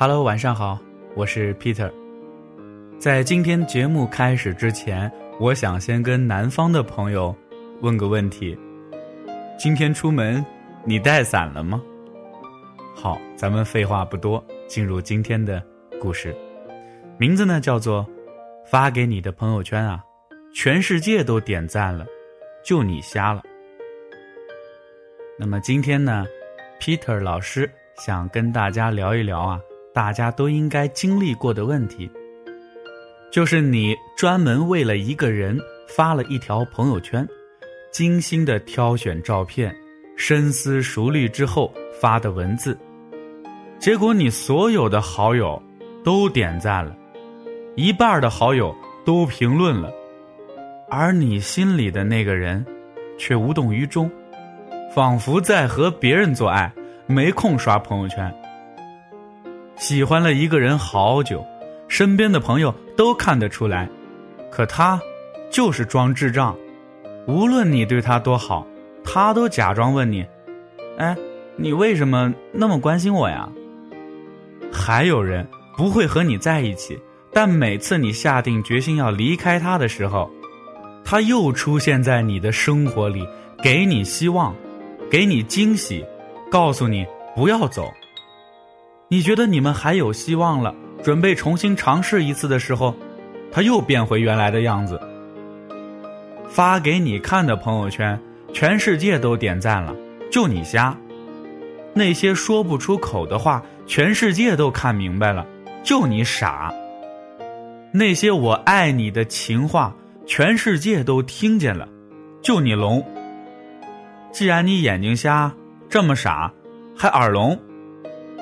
Hello，晚上好，我是 Peter。在今天节目开始之前，我想先跟南方的朋友问个问题：今天出门你带伞了吗？好，咱们废话不多，进入今天的故事。名字呢叫做“发给你的朋友圈啊，全世界都点赞了，就你瞎了。”那么今天呢，Peter 老师想跟大家聊一聊啊，大家都应该经历过的问题，就是你专门为了一个人发了一条朋友圈，精心的挑选照片，深思熟虑之后发的文字，结果你所有的好友都点赞了，一半的好友都评论了，而你心里的那个人却无动于衷。仿佛在和别人做爱，没空刷朋友圈。喜欢了一个人好久，身边的朋友都看得出来，可他就是装智障。无论你对他多好，他都假装问你：“哎，你为什么那么关心我呀？”还有人不会和你在一起，但每次你下定决心要离开他的时候，他又出现在你的生活里，给你希望。给你惊喜，告诉你不要走。你觉得你们还有希望了，准备重新尝试一次的时候，他又变回原来的样子。发给你看的朋友圈，全世界都点赞了，就你瞎。那些说不出口的话，全世界都看明白了，就你傻。那些我爱你的情话，全世界都听见了，就你聋。既然你眼睛瞎，这么傻，还耳聋，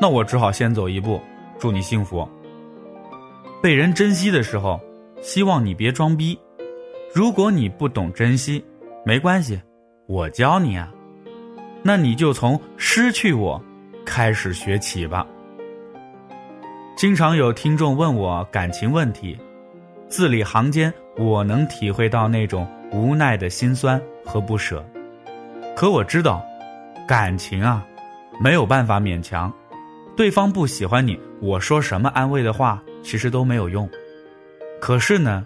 那我只好先走一步，祝你幸福。被人珍惜的时候，希望你别装逼。如果你不懂珍惜，没关系，我教你啊。那你就从失去我开始学起吧。经常有听众问我感情问题，字里行间我能体会到那种无奈的心酸和不舍。可我知道，感情啊，没有办法勉强。对方不喜欢你，我说什么安慰的话，其实都没有用。可是呢，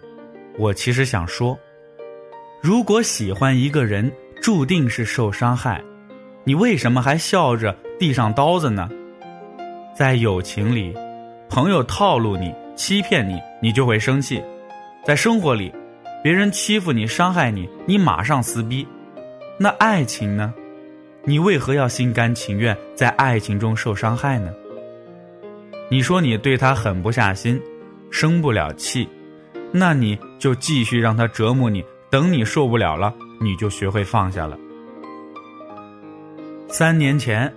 我其实想说，如果喜欢一个人注定是受伤害，你为什么还笑着递上刀子呢？在友情里，朋友套路你、欺骗你，你就会生气；在生活里，别人欺负你、伤害你，你马上撕逼。那爱情呢？你为何要心甘情愿在爱情中受伤害呢？你说你对他狠不下心，生不了气，那你就继续让他折磨你。等你受不了了，你就学会放下了。三年前，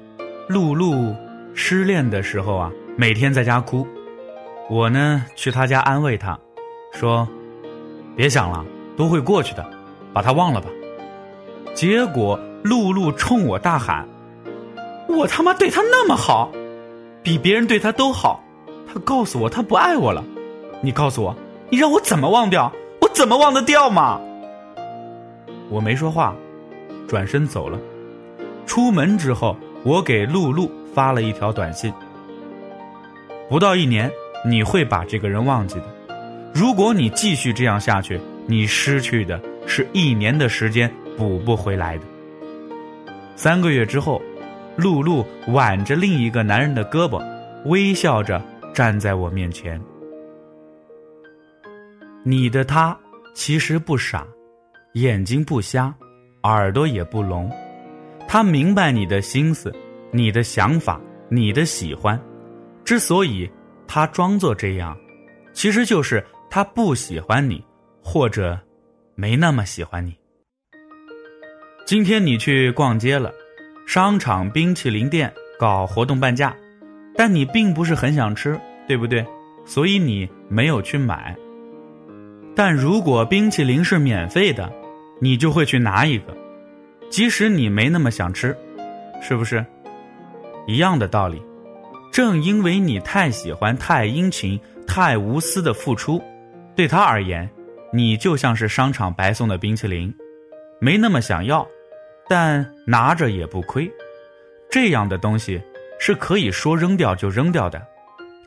露露失恋的时候啊，每天在家哭，我呢去他家安慰她，说：“别想了，都会过去的，把他忘了吧。”结果，露露冲我大喊：“我他妈对他那么好，比别人对他都好。他告诉我他不爱我了。你告诉我，你让我怎么忘掉？我怎么忘得掉嘛？”我没说话，转身走了。出门之后，我给露露发了一条短信：“不到一年，你会把这个人忘记的。如果你继续这样下去，你失去的是一年的时间。”补不回来的。三个月之后，露露挽着另一个男人的胳膊，微笑着站在我面前。你的他其实不傻，眼睛不瞎，耳朵也不聋，他明白你的心思、你的想法、你的喜欢。之所以他装作这样，其实就是他不喜欢你，或者没那么喜欢你。今天你去逛街了，商场冰淇淋店搞活动半价，但你并不是很想吃，对不对？所以你没有去买。但如果冰淇淋是免费的，你就会去拿一个，即使你没那么想吃，是不是？一样的道理。正因为你太喜欢、太殷勤、太无私的付出，对他而言，你就像是商场白送的冰淇淋。没那么想要，但拿着也不亏。这样的东西是可以说扔掉就扔掉的，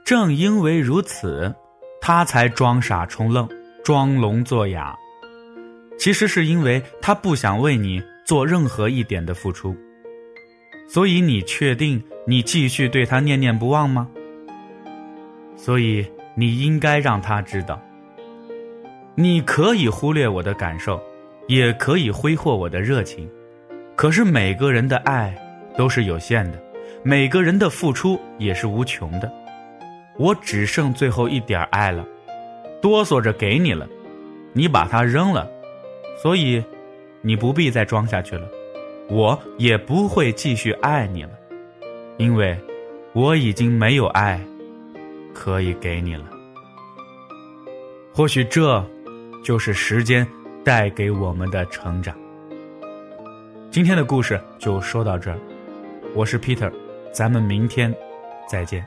正因为如此，他才装傻充愣，装聋作哑。其实是因为他不想为你做任何一点的付出。所以你确定你继续对他念念不忘吗？所以你应该让他知道，你可以忽略我的感受，也可以挥霍我的热情，可是每个人的爱都是有限的，每个人的付出也是无穷的。我只剩最后一点爱了，哆嗦着给你了，你把它扔了，所以你不必再装下去了。我也不会继续爱你了，因为我已经没有爱可以给你了。或许这就是时间带给我们的成长。今天的故事就说到这儿，我是 Peter，咱们明天再见。